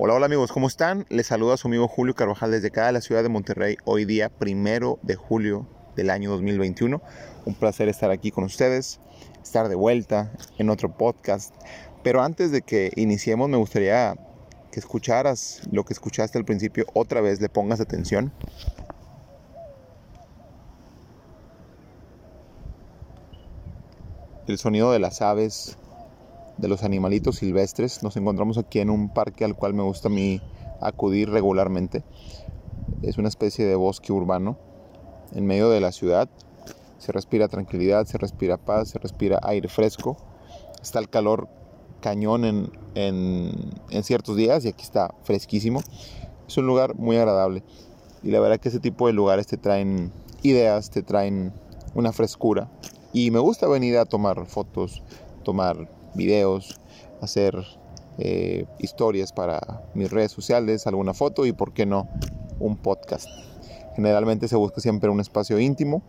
Hola, hola amigos, ¿cómo están? Les saluda su amigo Julio Carvajal desde acá de la ciudad de Monterrey, hoy día primero de julio del año 2021. Un placer estar aquí con ustedes, estar de vuelta en otro podcast. Pero antes de que iniciemos, me gustaría que escucharas lo que escuchaste al principio, otra vez le pongas atención. El sonido de las aves de los animalitos silvestres. Nos encontramos aquí en un parque al cual me gusta a mí acudir regularmente. Es una especie de bosque urbano en medio de la ciudad. Se respira tranquilidad, se respira paz, se respira aire fresco. Está el calor cañón en, en, ciertos días y aquí está fresquísimo. Es un lugar muy agradable. Y la verdad que ese tipo de lugares te traen ideas, te traen una frescura. Y me gusta venir a tomar fotos, tomar videos, hacer eh, historias para mis redes sociales, alguna foto y, por qué no, un podcast. Generalmente se busca siempre un espacio íntimo.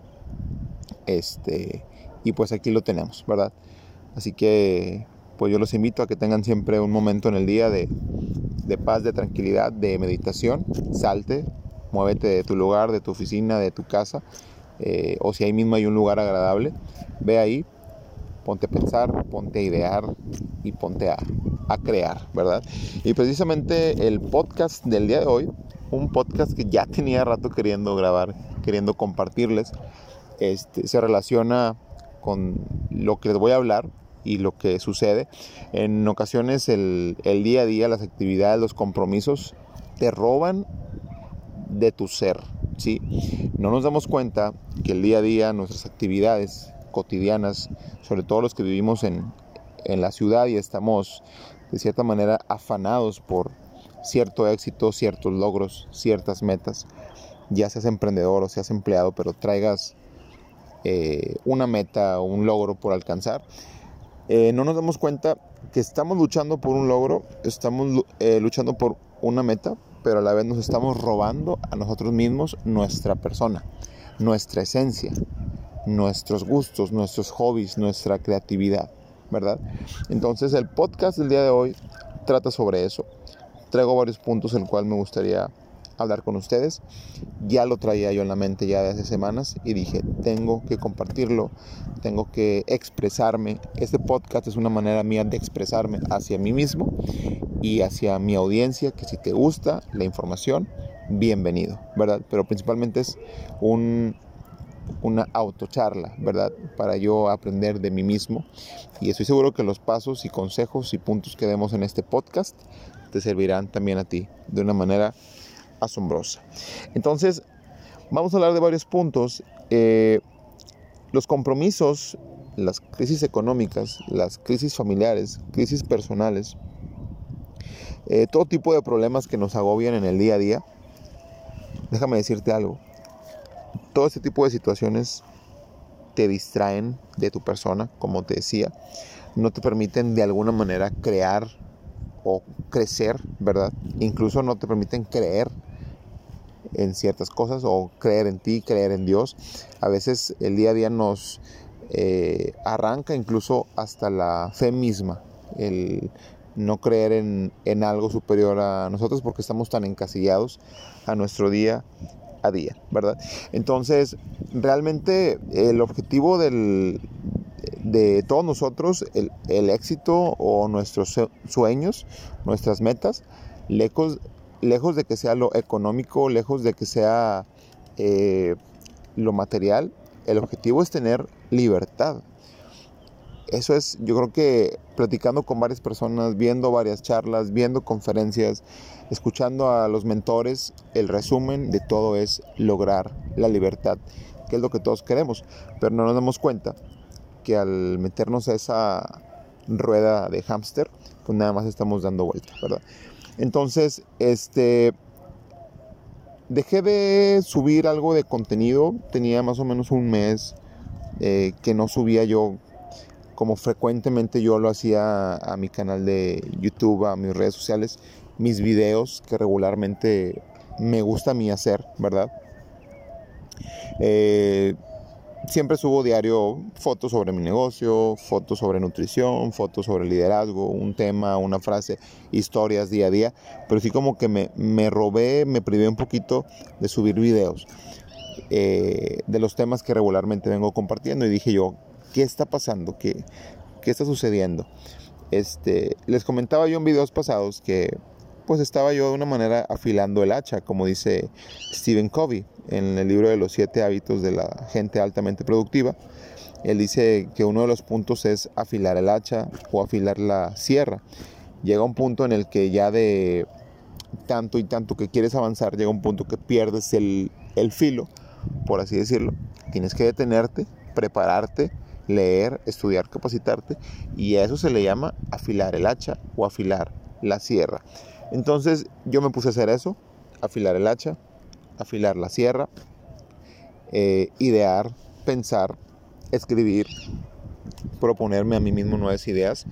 Este, y pues aquí lo tenemos, ¿verdad? Así que pues yo los invito a que tengan siempre un momento en el día de, paz, de tranquilidad, de meditación. Salte, muévete de tu lugar, de tu oficina, de tu casa. Eh, o si ahí mismo hay un lugar agradable, ve ahí, ponte a pensar, ponte a idear y ponte a, crear, ¿verdad? Y precisamente el podcast del día de hoy, un podcast que ya tenía rato queriendo grabar, queriendo compartirles, este, se relaciona con lo que les voy a hablar y lo que sucede. En ocasiones el, el día a día, las actividades, los compromisos te roban de tu ser, ¿sí? No nos damos cuenta que el día a día, nuestras actividades, cotidianas, sobre todo los que vivimos en, la ciudad y estamos de cierta manera afanados por cierto éxito, ciertos logros, ciertas metas, ya seas emprendedor o seas empleado, pero traigas eh, una meta o un logro por alcanzar, eh, no nos damos cuenta que estamos luchando por un logro, estamos eh, luchando por una meta, pero a la vez nos estamos robando a nosotros mismos nuestra persona, nuestra esencia, nuestros gustos, nuestros hobbies, nuestra creatividad, ¿verdad? Entonces el podcast del día de hoy trata sobre eso. Traigo varios puntos en el cual me gustaría hablar con ustedes. Ya lo traía yo en la mente ya de hace semanas y dije, tengo que compartirlo, tengo que expresarme. Este podcast es una manera mía de expresarme hacia mí mismo y hacia mi audiencia, que si te gusta la información, bienvenido, ¿verdad? Pero principalmente es un una autocharla, ¿verdad? Para yo aprender de mí mismo. Y estoy seguro que los pasos y consejos y puntos que demos en este podcast te servirán también a ti de una manera asombrosa. Entonces, vamos a hablar de varios puntos. Eh, los compromisos, las crisis económicas, las crisis familiares, crisis personales, eh, todo tipo de problemas que nos agobian en el día a día. Déjame decirte algo todo este tipo de situaciones te distraen de tu persona, como te decía, no te permiten de alguna manera crear o crecer, ¿verdad? Incluso no te permiten creer en ciertas cosas o creer en ti, creer en Dios. A veces el día a día nos eh, arranca incluso hasta la fe misma, el no creer en, en algo superior a nosotros porque estamos tan encasillados a nuestro día a día, ¿verdad? Entonces, realmente el objetivo del, de todos nosotros, el, éxito o nuestros sueños, nuestras metas, lejos, lejos de que sea lo económico, lejos de que sea eh, lo material, el objetivo es tener libertad. Eso es, yo creo que platicando con varias personas, viendo varias charlas, viendo conferencias, escuchando a los mentores, el resumen de todo es lograr la libertad, que es lo que todos queremos, pero no nos damos cuenta que al meternos a esa rueda de hámster, pues nada más estamos dando vueltas, ¿verdad? Entonces, este, dejé de subir algo de contenido, tenía más o menos un mes eh, que no subía yo como frecuentemente yo lo hacía a mi canal de YouTube, a mis redes sociales, mis videos que regularmente me gusta a mí hacer, ¿verdad? Eh, siempre subo diario fotos sobre mi negocio, fotos sobre nutrición, fotos sobre liderazgo, un tema, una frase, historias día a día, pero sí como que me, me robé, me privé un poquito de subir videos eh, de los temas que regularmente vengo compartiendo y dije yo, ¿qué está pasando? ¿Qué, qué está sucediendo? Este, les comentaba yo en videos pasados que pues estaba yo de una manera afilando el hacha, como dice Stephen Covey en el libro de los siete hábitos de la gente altamente productiva. Él dice que uno de los puntos es afilar el hacha o afilar la sierra. Llega un punto en el que ya de tanto y tanto que quieres avanzar, llega un punto que pierdes el, el filo, por así decirlo. Tienes que detenerte, prepararte, leer, estudiar, capacitarte y a eso se le llama afilar el hacha o afilar la sierra. Entonces yo me puse a hacer eso, afilar el hacha, afilar la sierra, eh, idear, pensar, escribir, proponerme a mí mismo nuevas ideas.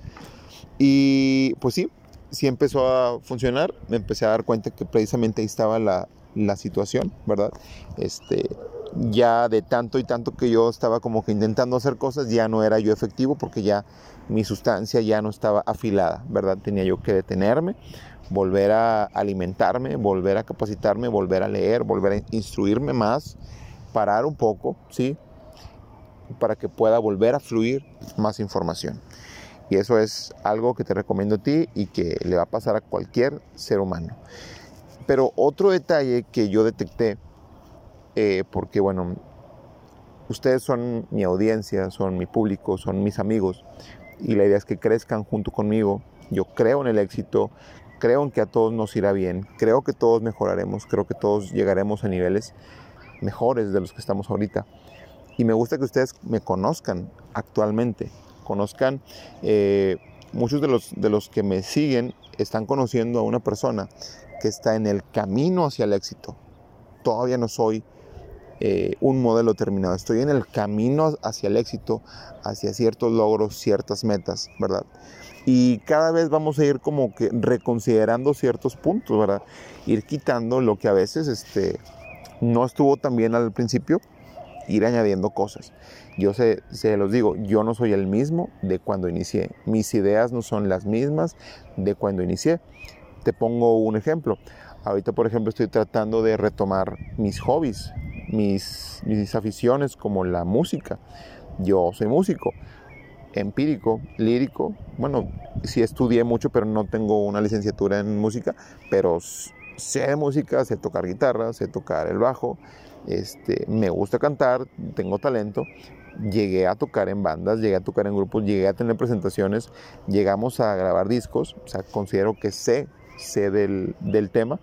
Y pues sí, sí empezó a funcionar, me empecé a dar cuenta que precisamente ahí estaba la, la situación, ¿verdad? Este, ya de tanto y tanto que yo estaba como que intentando hacer cosas, ya no era yo efectivo porque ya mi sustancia ya no estaba afilada, ¿verdad? Tenía yo que detenerme, volver a alimentarme, volver a capacitarme, volver a leer, volver a instruirme más, parar un poco, ¿sí? Para que pueda volver a fluir más información. Y eso es algo que te recomiendo a ti y que le va a pasar a cualquier ser humano. Pero otro detalle que yo detecté, eh, porque bueno, ustedes son mi audiencia, son mi público, son mis amigos, y la idea es que crezcan junto conmigo. Yo creo en el éxito, creo en que a todos nos irá bien, creo que todos mejoraremos, creo que todos llegaremos a niveles mejores de los que estamos ahorita. Y me gusta que ustedes me conozcan actualmente, conozcan, eh, muchos de los, de los que me siguen están conociendo a una persona que está en el camino hacia el éxito. Todavía no soy eh, un modelo terminado, estoy en el camino hacia el éxito, hacia ciertos logros, ciertas metas, ¿verdad? Y cada vez vamos a ir como que reconsiderando ciertos puntos, ¿verdad? Ir quitando lo que a veces este, no estuvo tan bien al principio, ir añadiendo cosas. Yo se, se los digo, yo no soy el mismo de cuando inicié. Mis ideas no son las mismas de cuando inicié. Te pongo un ejemplo. Ahorita, por ejemplo, estoy tratando de retomar mis hobbies, mis, mis aficiones como la música. Yo soy músico empírico, lírico. Bueno, sí estudié mucho, pero no tengo una licenciatura en música, pero sé de música, sé tocar guitarra, sé tocar el bajo, este, me gusta cantar, tengo talento. Llegué a tocar en bandas, llegué a tocar en grupos, llegué a tener presentaciones, llegamos a grabar discos, o sea, considero que sé, sé del, tema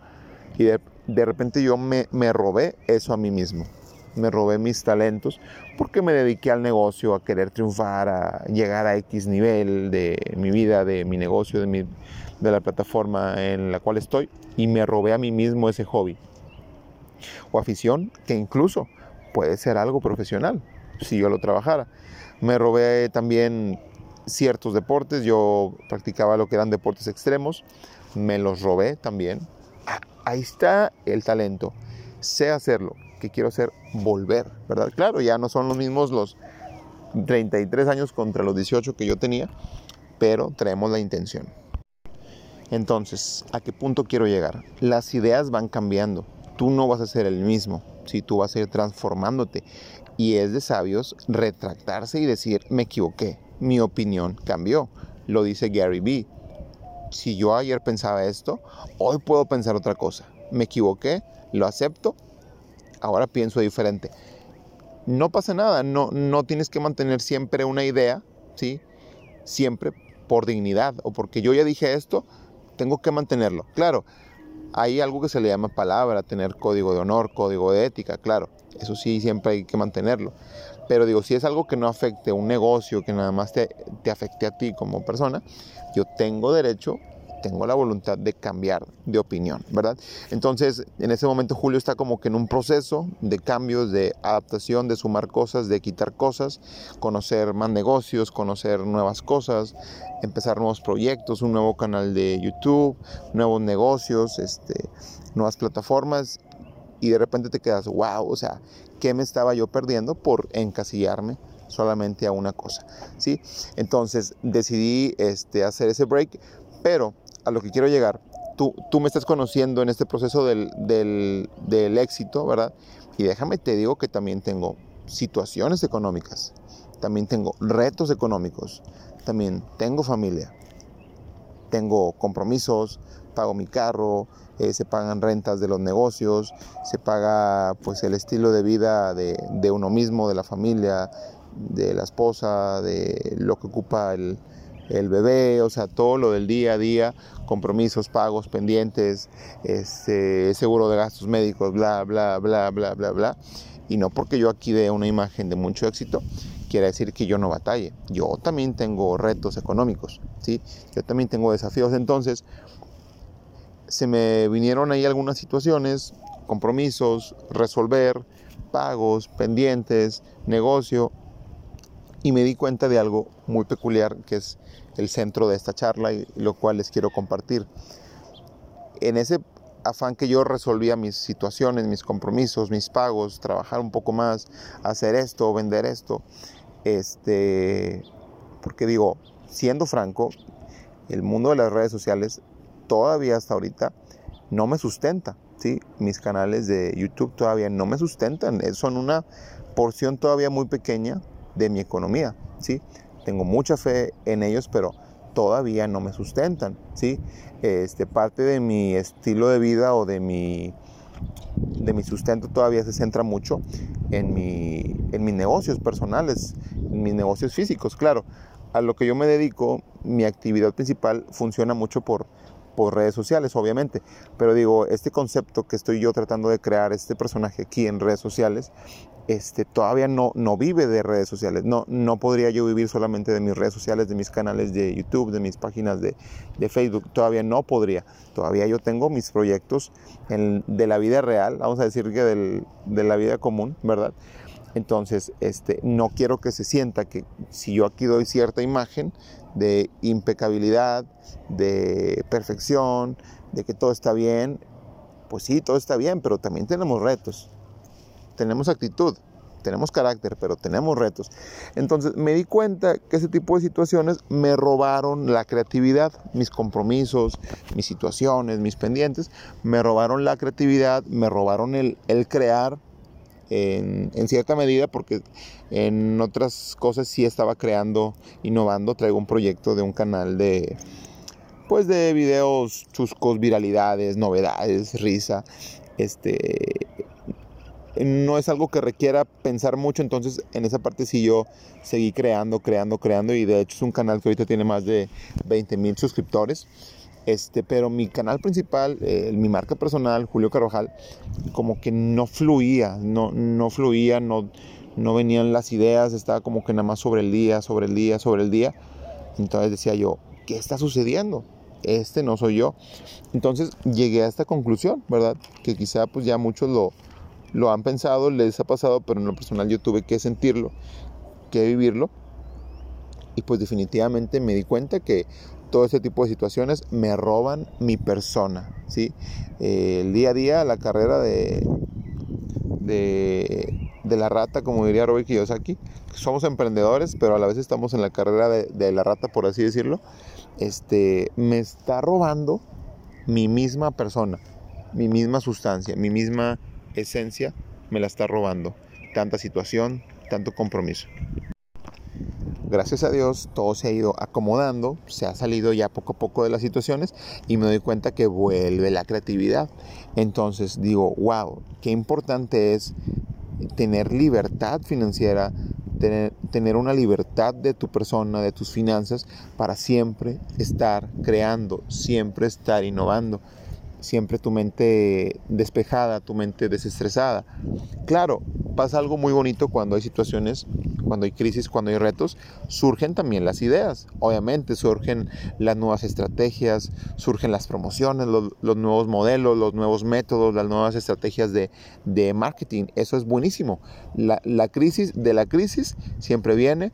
y de, de repente yo me, robé eso a mí mismo me robé mis talentos porque me dediqué al negocio, a querer triunfar, a llegar a X nivel de mi vida, de mi negocio, de, mi, de la plataforma en la cual estoy y me robé a mí mismo ese hobby o afición que incluso puede ser algo profesional si yo lo trabajara. Me robé también ciertos deportes, yo practicaba lo que eran deportes extremos, me los robé también. Ah, ahí está el talento, sé hacerlo, que quiero hacer volver, ¿verdad? Claro, ya no son los mismos los 33 años contra los 18 que yo tenía, pero traemos la intención. Entonces, ¿a qué punto quiero llegar? Las ideas van cambiando. Tú no vas a ser el mismo, si tú vas a ir transformándote. Y es de sabios retractarse y decir, me equivoqué, mi opinión cambió. Lo dice Gary Vee. Si yo ayer pensaba esto, hoy puedo pensar otra cosa. Me equivoqué, lo acepto ahora pienso diferente. No pasa nada, no, no tienes que mantener siempre una idea, ¿sí? Siempre por dignidad o porque yo ya dije esto, tengo que mantenerlo. Claro, hay algo que se le llama palabra, tener código de honor, código de ética, claro, eso sí, siempre hay que mantenerlo. Pero digo, si es algo que no afecte a un negocio, que nada más te, te afecte a ti como persona, yo tengo derecho tengo la voluntad de cambiar de opinión, ¿verdad? Entonces, en ese momento Julio está como que en un proceso de cambios, de adaptación, de sumar cosas, de quitar cosas, conocer más negocios, conocer nuevas cosas, empezar nuevos proyectos, un nuevo canal de YouTube, nuevos negocios, este, nuevas plataformas y de repente te quedas, wow, o sea, ¿qué me estaba yo perdiendo por encasillarme solamente a una cosa? ¿sí? Entonces decidí este, hacer ese break, pero a lo que quiero llegar, tú, tú me estás conociendo en este proceso del, del, del éxito, ¿verdad? Y déjame te digo que también tengo situaciones económicas, también tengo retos económicos, también tengo familia, tengo compromisos, pago mi carro, eh, se pagan rentas de los negocios, se paga pues el estilo de vida de, de, uno mismo, de la familia, de la esposa, de lo que ocupa el, el, bebé, o sea, todo lo del día a día, compromisos, pagos, pendientes, este, seguro de gastos médicos, bla, bla, bla, bla, bla, bla. Y no porque yo aquí dé una imagen de mucho éxito, quiere decir que yo no batalle. Yo también tengo retos económicos, ¿sí? Yo también tengo desafíos. Entonces, se me vinieron ahí algunas situaciones, compromisos, resolver, pagos, pendientes, negocio, y me di cuenta de algo muy peculiar que es el centro de esta charla y lo cual les quiero compartir. En ese afán que yo resolvía mis situaciones, mis compromisos, mis pagos, trabajar un poco más, hacer esto, vender esto, este, porque digo, siendo franco, el mundo de las redes sociales todavía hasta ahorita no me sustenta, ¿sí? Mis canales de YouTube todavía no me sustentan, son una porción todavía muy pequeña de mi economía, ¿sí? Tengo mucha fe en ellos, pero todavía no me sustentan, ¿sí? Este, parte de mi estilo de vida o de mi, de mi sustento todavía se centra mucho en, mi, en mis negocios personales, en mis negocios físicos, claro. A lo que yo me dedico, mi actividad principal funciona mucho por, por redes sociales, obviamente. Pero digo, este concepto que estoy yo tratando de crear, este personaje aquí en redes sociales, este, todavía no, no vive de redes sociales. No, no podría yo vivir solamente de mis redes sociales, de mis canales de YouTube, de mis páginas de, de Facebook. Todavía no podría. Todavía yo tengo mis proyectos de la vida real, vamos a decir que del, de la vida común, ¿verdad? Entonces, este, no quiero que se sienta que si yo aquí doy cierta imagen de impecabilidad, de perfección, de que todo está bien, pues sí, todo está bien, pero también tenemos retos. Tenemos actitud, tenemos carácter, pero tenemos retos. Entonces me di cuenta que ese tipo de situaciones me robaron la creatividad, mis compromisos, mis situaciones, mis pendientes, me robaron la creatividad, me robaron el, el crear en, cierta medida porque en otras cosas sí estaba creando, innovando, traigo un proyecto de un canal de pues de videos chuscos, viralidades, novedades, risa, este no es algo que requiera pensar mucho, entonces en esa parte sí yo seguí creando, creando, creando. Y de hecho es un canal que ahorita tiene más de 20 mil suscriptores. Este, pero mi canal principal, eh, mi marca personal, Julio Carvajal, como que no fluía, no, no fluía, no, no venían las ideas, estaba como que nada más sobre el día, sobre el día, sobre el día. Entonces decía yo, ¿qué está sucediendo? Este no soy yo. Entonces llegué a esta conclusión, ¿verdad? Que quizá pues ya muchos lo, lo han pensado, les ha pasado, pero en lo personal yo tuve que sentirlo, que vivirlo. Y pues definitivamente me di cuenta que todo ese tipo de situaciones me roban mi persona, ¿sí? Eh, el día a día, la carrera de, de, de, la rata, como diría Robert Kiyosaki, somos emprendedores, pero a la vez estamos en la carrera de, de la rata, por así decirlo, este, me está robando mi misma persona, mi misma sustancia, mi misma esencia me la está robando. Tanta situación, tanto compromiso. Gracias a Dios todo se ha ido acomodando, se ha salido ya poco a poco de las situaciones y me doy cuenta que vuelve la creatividad. Entonces digo, wow, qué importante es tener libertad financiera, tener, tener, una libertad de tu persona, de tus finanzas, para siempre estar creando, siempre estar innovando siempre tu mente despejada, tu mente desestresada. Claro, pasa algo muy bonito cuando hay situaciones, cuando hay crisis, cuando hay retos, surgen también las ideas. Obviamente surgen las nuevas estrategias, surgen las promociones, los, nuevos modelos, los nuevos métodos, las nuevas estrategias de, de marketing. Eso es buenísimo. La, la, crisis, de la crisis siempre viene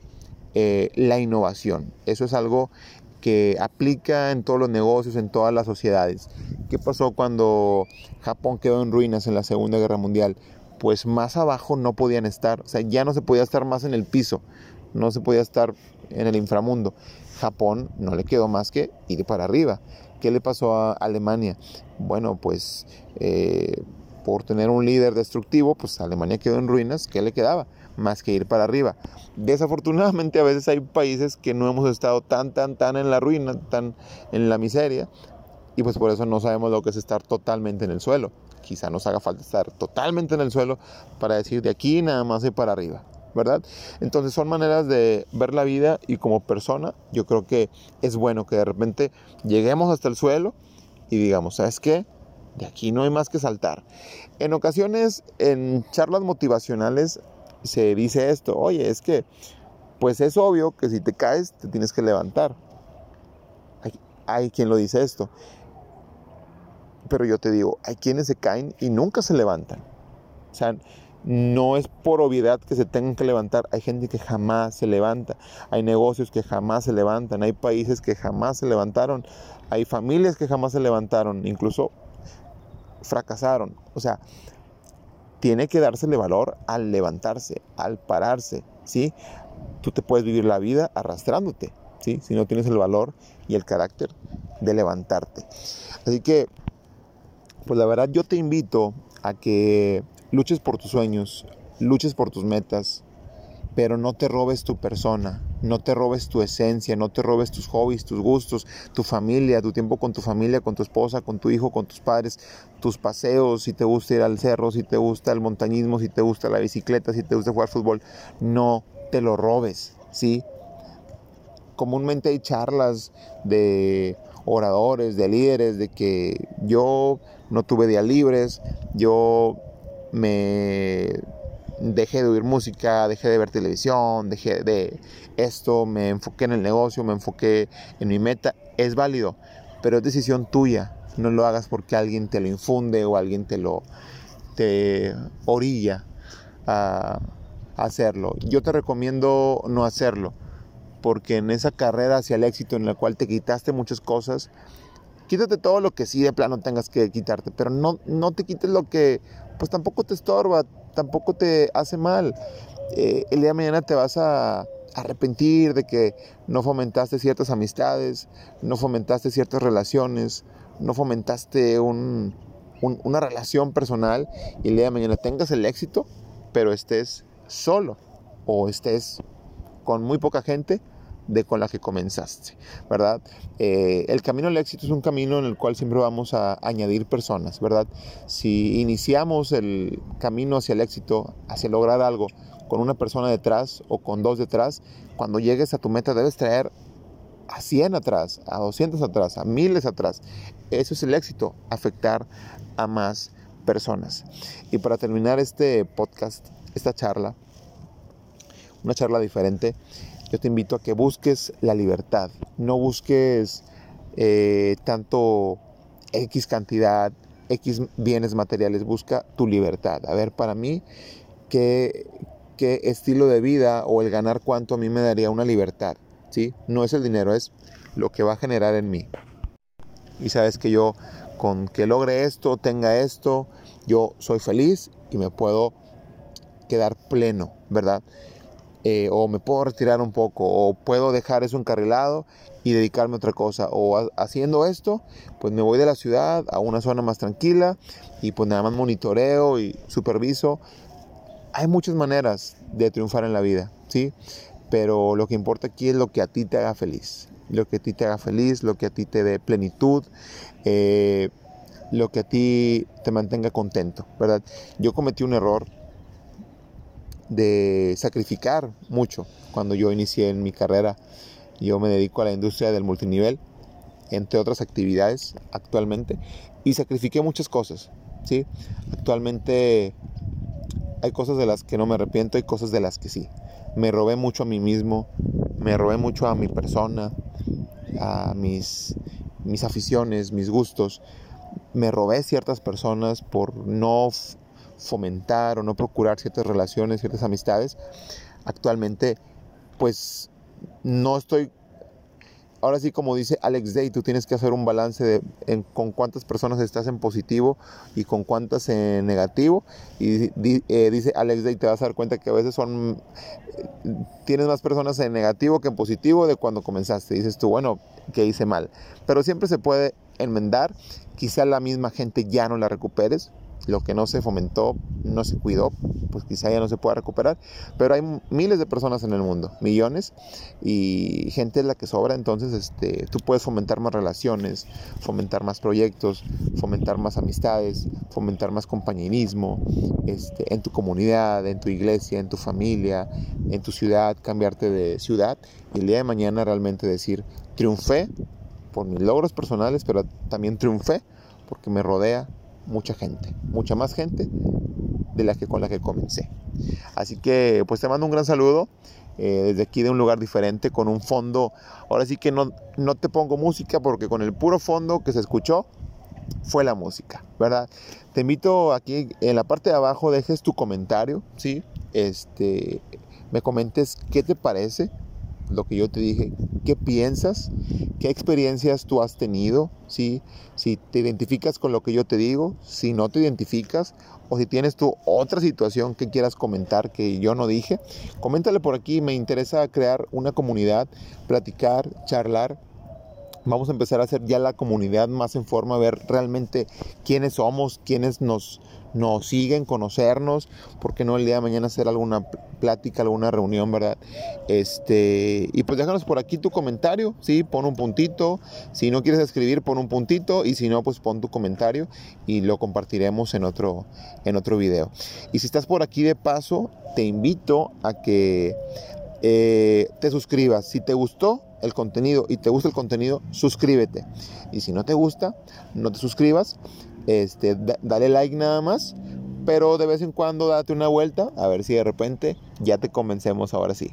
eh, la innovación. Eso es algo que aplica en todos los negocios, en todas las sociedades ¿Qué pasó cuando Japón quedó en ruinas en la Segunda Guerra Mundial? Pues más abajo no podían estar, o sea, ya no se podía estar más en el piso, no se podía estar en el inframundo. Japón no le quedó más que ir para arriba. ¿Qué le pasó a Alemania? Bueno, pues eh, por tener un líder destructivo, pues Alemania quedó en ruinas. ¿Qué le quedaba? Más que ir para arriba. Desafortunadamente a veces hay países que no hemos estado tan, tan, tan en la ruina, tan en la miseria, y pues por eso no sabemos lo que es estar totalmente en el suelo. Quizá nos haga falta estar totalmente en el suelo para decir de aquí nada más y para arriba, ¿verdad? Entonces son maneras de ver la vida y como persona yo creo que es bueno que de repente lleguemos hasta el suelo y digamos, ¿sabes qué? De aquí no hay más que saltar. En ocasiones, en charlas motivacionales, se dice esto, oye, es que, pues es obvio que si te caes, te tienes que levantar. Hay, hay quien lo dice esto. Pero yo te digo, hay quienes se caen y nunca se levantan. O sea, no es por obviedad que se tengan que levantar. Hay gente que jamás se levanta. Hay negocios que jamás se levantan. Hay países que jamás se levantaron. Hay familias que jamás se levantaron. Incluso fracasaron. O sea, tiene que dársele valor al levantarse, al pararse, ¿sí? Tú te puedes vivir la vida arrastrándote, ¿sí? Si no tienes el valor y el carácter de levantarte. Así que, pues la verdad yo te invito a que luches por tus sueños, luches por tus metas, pero no te robes tu persona, no te robes tu esencia, no te robes tus hobbies, tus gustos, tu familia, tu tiempo con tu familia, con tu esposa, con tu hijo, con tus padres, tus paseos, si te gusta ir al cerro, si te gusta el montañismo, si te gusta la bicicleta, si te gusta jugar fútbol, no te lo robes, ¿sí? Comúnmente hay charlas de oradores, de líderes, de que yo no tuve días libres, yo me dejé de oír música, dejé de ver televisión, dejé de esto, me enfoqué en el negocio, me enfoqué en mi meta, es válido, pero es decisión tuya. No lo hagas porque alguien te lo infunde o alguien te lo te orilla a hacerlo. Yo te recomiendo no hacerlo, porque en esa carrera hacia el éxito en la cual te quitaste muchas cosas, quítate todo lo que sí de plano tengas que quitarte, pero no, no te quites lo que pues tampoco te estorba, tampoco te hace mal. Eh, el día de mañana te vas a arrepentir de que no fomentaste ciertas amistades, no fomentaste ciertas relaciones, no fomentaste una relación personal y el día de mañana tengas el éxito, pero estés solo o estés con muy poca gente de con la que comenzaste, ¿verdad? Eh, el camino al éxito es un camino en el cual siempre vamos a añadir personas, ¿verdad? Si iniciamos el camino hacia el éxito, hacia lograr algo, con una persona detrás o con dos detrás, cuando llegues a tu meta debes traer a 100 atrás, a 200 atrás, a miles atrás. Eso es el éxito, afectar a más personas. Y para terminar este podcast, esta charla, una charla diferente, yo te invito a que busques la libertad, no busques eh, tanto X cantidad, X bienes materiales, busca tu libertad. A ver, para mí, ¿qué, qué estilo de vida o el ganar cuánto a mí me daría una libertad? ¿sí? No es el dinero, es lo que va a generar en mí. Y sabes que yo con que logre esto, tenga esto, yo soy feliz y me puedo quedar pleno, ¿verdad? Eh, o me puedo retirar un poco, o puedo dejar eso encarrilado y dedicarme a otra cosa, o haciendo esto, pues me voy de la ciudad a una zona más tranquila y pues nada más monitoreo y superviso. Hay muchas maneras de triunfar en la vida, ¿sí? Pero lo que importa aquí es lo que a ti te haga feliz, lo que a ti te haga feliz, lo que a ti te dé plenitud, eh, lo que a ti te mantenga contento, ¿verdad? Yo cometí un error de sacrificar mucho. Cuando yo inicié en mi carrera, yo me dedico a la industria del multinivel, entre otras actividades actualmente, y sacrifiqué muchas cosas. ¿sí? Actualmente hay cosas de las que no me arrepiento, y cosas de las que sí. Me robé mucho a mí mismo, me robé mucho a mi persona, a mis, mis aficiones, mis gustos. Me robé ciertas personas por no fomentar o no procurar ciertas relaciones, ciertas amistades, actualmente pues no estoy ahora sí, como dice Alex Day, tú tienes que hacer un balance de con cuántas personas estás en positivo y con cuántas en negativo. Y eh, dice Alex Day, te vas a dar cuenta que a veces son, tienes más personas en negativo que en positivo de cuando comenzaste. Dices tú, bueno, que hice mal. Pero siempre se puede enmendar. Quizá la misma gente ya no la recuperes, lo que no se fomentó, no se cuidó, pues quizá ya no se pueda recuperar. Pero hay miles de personas en el mundo, millones, y gente es la que sobra. Entonces, este, tú puedes fomentar más relaciones, fomentar más proyectos, fomentar más amistades, fomentar más compañerismo este, en tu comunidad, en tu iglesia, en tu familia, en tu ciudad, cambiarte de ciudad y el día de mañana realmente decir, triunfé por mis logros personales, pero también triunfé porque me rodea mucha gente, mucha más gente de la que con la que comencé. Así que pues te mando un gran saludo eh, desde aquí de un lugar diferente con un fondo. Ahora sí que no, no te pongo música porque con el puro fondo que se escuchó fue la música, ¿verdad? Te invito aquí en la parte de abajo dejes tu comentario, ¿sí? Este, me comentes qué te parece lo que yo te dije, qué piensas, qué experiencias tú has tenido, ¿sí? si te identificas con lo que yo te digo, si no te identificas, o si tienes tú otra situación que quieras comentar que yo no dije, coméntale por aquí, me interesa crear una comunidad, platicar, charlar vamos a empezar a hacer ya la comunidad más en forma, a ver realmente quiénes somos, quiénes nos, nos siguen, conocernos, porque no el día de mañana hacer alguna plática, alguna reunión, ¿verdad? Este, y pues déjanos por aquí tu comentario, ¿sí? Pon un puntito, si no quieres escribir, pon un puntito, y si no, pues pon tu comentario y lo compartiremos en otro, en otro video. Y si estás por aquí de paso, te invito a que eh, te suscribas. Si te gustó, el contenido y te gusta el contenido, suscríbete. Y si no te gusta, no te suscribas, este, dale like nada más, pero de vez en cuando date una vuelta a ver si de repente ya te convencemos ahora sí.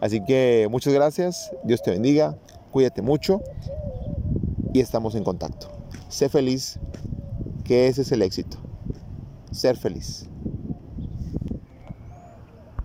Así que muchas gracias, Dios te bendiga, cuídate mucho y estamos en contacto. Sé feliz, que ese es el éxito. Ser feliz.